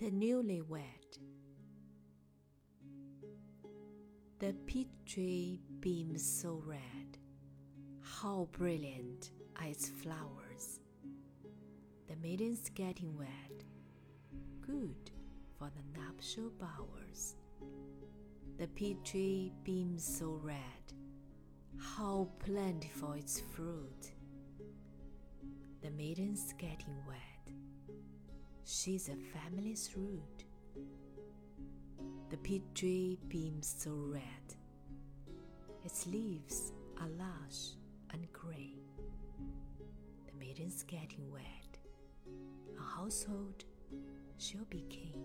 the newlywed. The peach tree beams so red, how brilliant are its flowers. The maiden's getting wed, good for the nuptial bowers. The peach tree beams so red, how plentiful its fruit. The maiden's getting wed, she's a family's root. The peach tree beams so red, its leaves are lush and grey. The maiden's getting wed, a household she'll be king.